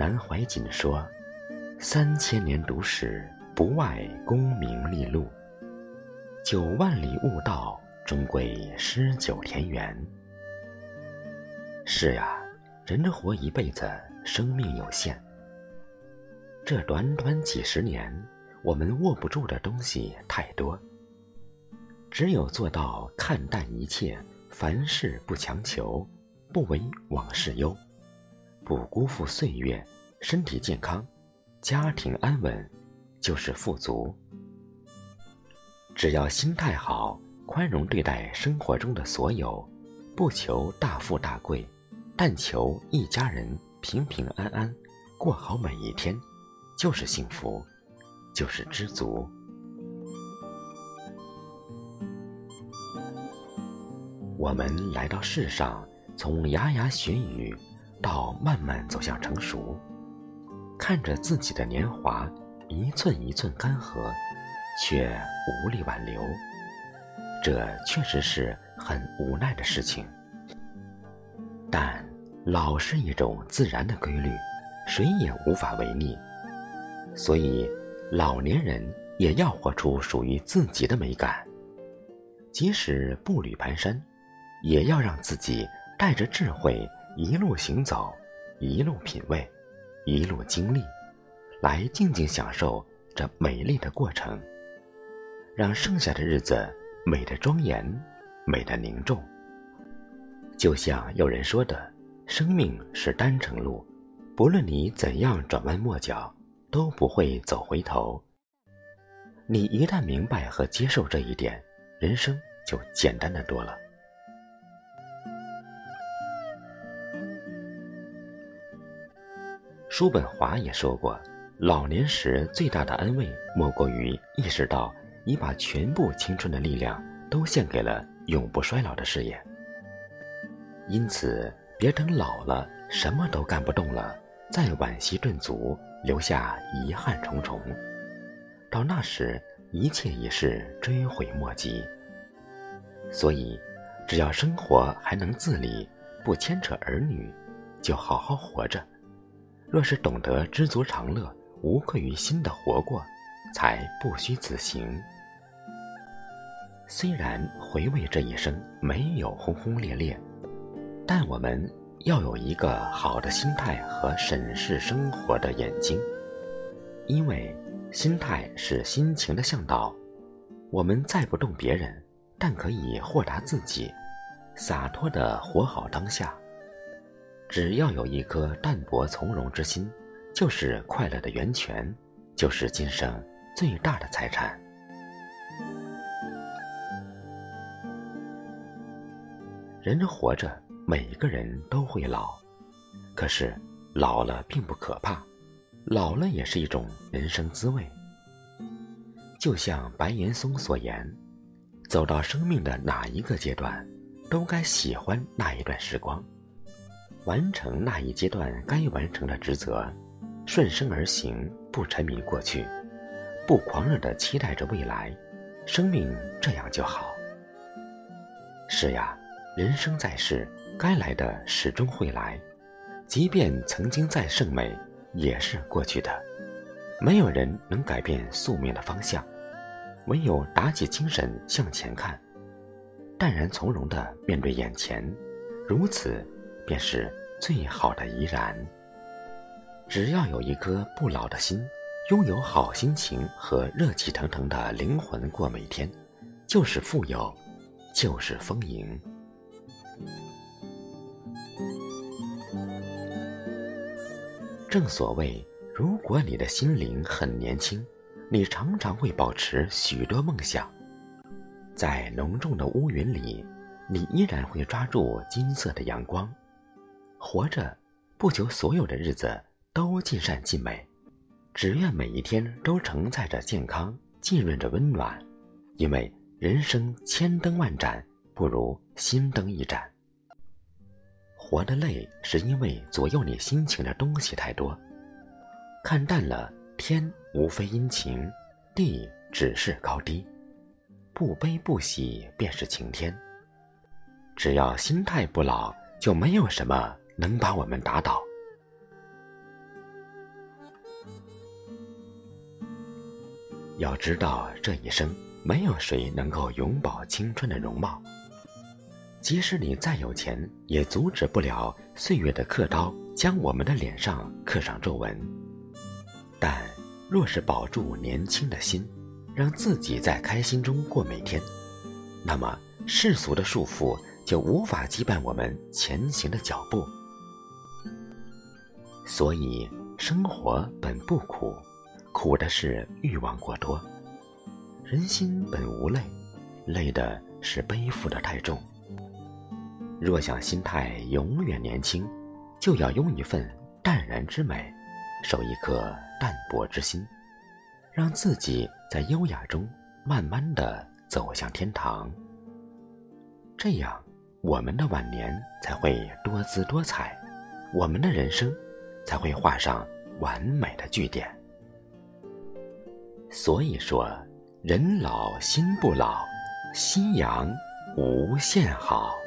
南怀瑾说：“三千年读史，不外功名利禄；九万里悟道，终归诗酒田园。”是呀，人活一辈子，生命有限。这短短几十年，我们握不住的东西太多。只有做到看淡一切，凡事不强求，不为往事忧，不辜负岁月，身体健康，家庭安稳，就是富足。只要心态好，宽容对待生活中的所有，不求大富大贵。但求一家人平平安安过好每一天，就是幸福，就是知足。我们来到世上，从牙牙学语到慢慢走向成熟，看着自己的年华一寸一寸干涸，却无力挽留，这确实是很无奈的事情。但。老是一种自然的规律，谁也无法违逆。所以，老年人也要活出属于自己的美感。即使步履蹒跚，也要让自己带着智慧一路行走，一路品味，一路经历，来静静享受这美丽的过程，让剩下的日子美的庄严，美的凝重。就像有人说的。生命是单程路，不论你怎样转弯抹角，都不会走回头。你一旦明白和接受这一点，人生就简单的多了。叔本华也说过，老年时最大的安慰，莫过于意识到你把全部青春的力量都献给了永不衰老的事业。因此。别等老了，什么都干不动了，再惋惜顿足，留下遗憾重重。到那时，一切已是追悔莫及。所以，只要生活还能自理，不牵扯儿女，就好好活着。若是懂得知足常乐，无愧于心的活过，才不虚此行。虽然回味这一生没有轰轰烈烈。但我们要有一个好的心态和审视生活的眼睛，因为心态是心情的向导。我们再不动别人，但可以豁达自己，洒脱的活好当下。只要有一颗淡泊从容之心，就是快乐的源泉，就是今生最大的财产。人活着。每个人都会老，可是老了并不可怕，老了也是一种人生滋味。就像白岩松所言：“走到生命的哪一个阶段，都该喜欢那一段时光，完成那一阶段该完成的职责，顺生而行，不沉迷过去，不狂热的期待着未来，生命这样就好。”是呀，人生在世。该来的始终会来，即便曾经再盛美，也是过去的。没有人能改变宿命的方向，唯有打起精神向前看，淡然从容地面对眼前，如此便是最好的怡然。只要有一颗不老的心，拥有好心情和热气腾腾的灵魂过每天，就是富有，就是丰盈。正所谓，如果你的心灵很年轻，你常常会保持许多梦想。在浓重的乌云里，你依然会抓住金色的阳光。活着，不求所有的日子都尽善尽美，只愿每一天都承载着健康，浸润着温暖。因为人生千灯万盏，不如心灯一盏。活得累，是因为左右你心情的东西太多。看淡了，天无非阴晴，地只是高低，不悲不喜便是晴天。只要心态不老，就没有什么能把我们打倒。要知道这一生没有谁能够永葆青春的容貌即使你再有钱也阻止不了岁月的刻刀将我们的脸上刻上皱纹。但若是保住年轻的心让自己在开心中过每天那么世俗的束缚就无法羁绊我们前行的脚步。所以，生活本不苦。苦的是欲望过多，人心本无累，累的是背负的太重。若想心态永远年轻，就要拥一份淡然之美，守一颗淡泊之心，让自己在优雅中慢慢的走向天堂。这样，我们的晚年才会多姿多彩，我们的人生才会画上完美的句点。所以说，人老心不老，夕阳无限好。